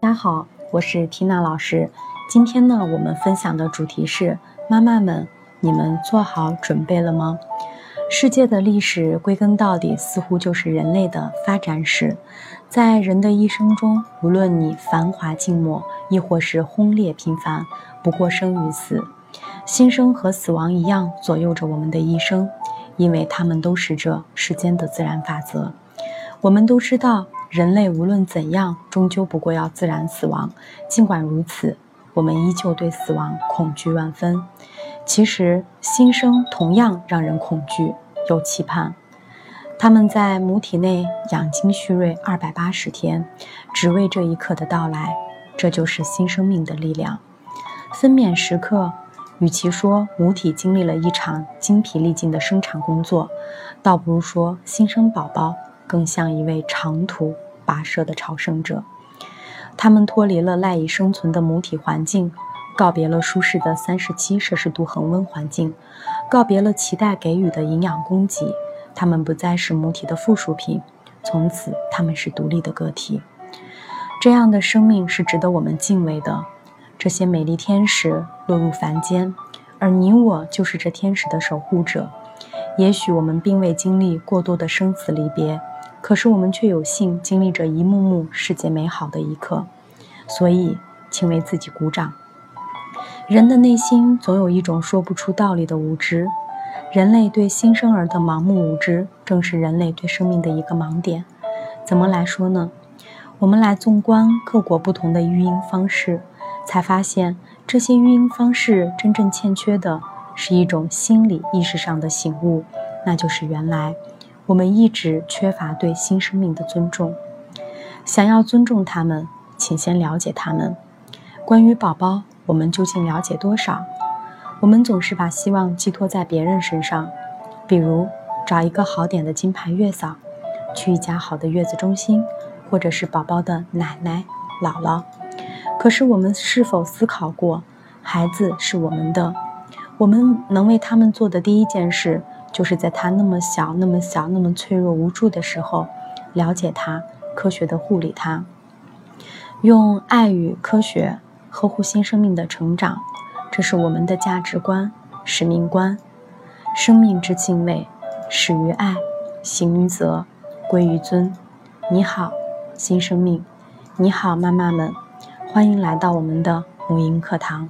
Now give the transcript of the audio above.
大家好，我是缇娜老师。今天呢，我们分享的主题是：妈妈们，你们做好准备了吗？世界的历史归根到底，似乎就是人类的发展史。在人的一生中，无论你繁华静默，亦或是轰烈平凡，不过生与死，新生和死亡一样，左右着我们的一生，因为他们都是这世间的自然法则。我们都知道。人类无论怎样，终究不过要自然死亡。尽管如此，我们依旧对死亡恐惧万分。其实，新生同样让人恐惧又期盼。他们在母体内养精蓄锐二百八十天，只为这一刻的到来。这就是新生命的力量。分娩时刻，与其说母体经历了一场精疲力尽的生产工作，倒不如说新生宝宝。更像一位长途跋涉的朝圣者，他们脱离了赖以生存的母体环境，告别了舒适的三十七摄氏度恒温环境，告别了脐带给予的营养供给。他们不再是母体的附属品，从此他们是独立的个体。这样的生命是值得我们敬畏的。这些美丽天使落入凡间，而你我就是这天使的守护者。也许我们并未经历过多的生死离别。可是我们却有幸经历着一幕幕世界美好的一刻，所以请为自己鼓掌。人的内心总有一种说不出道理的无知，人类对新生儿的盲目无知，正是人类对生命的一个盲点。怎么来说呢？我们来纵观各国不同的育婴方式，才发现这些育婴方式真正欠缺的是一种心理意识上的醒悟，那就是原来。我们一直缺乏对新生命的尊重。想要尊重他们，请先了解他们。关于宝宝，我们究竟了解多少？我们总是把希望寄托在别人身上，比如找一个好点的金牌月嫂，去一家好的月子中心，或者是宝宝的奶奶、姥姥。可是，我们是否思考过，孩子是我们的？我们能为他们做的第一件事？就是在他那么小、那么小、那么脆弱无助的时候，了解他，科学的护理他，用爱与科学呵护新生命的成长，这是我们的价值观、使命观。生命之敬畏，始于爱，行于责，归于尊。你好，新生命。你好，妈妈们，欢迎来到我们的母婴课堂。